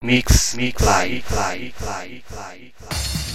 Mix, Mix, Fly, Fly, Fly, Fly, Fly.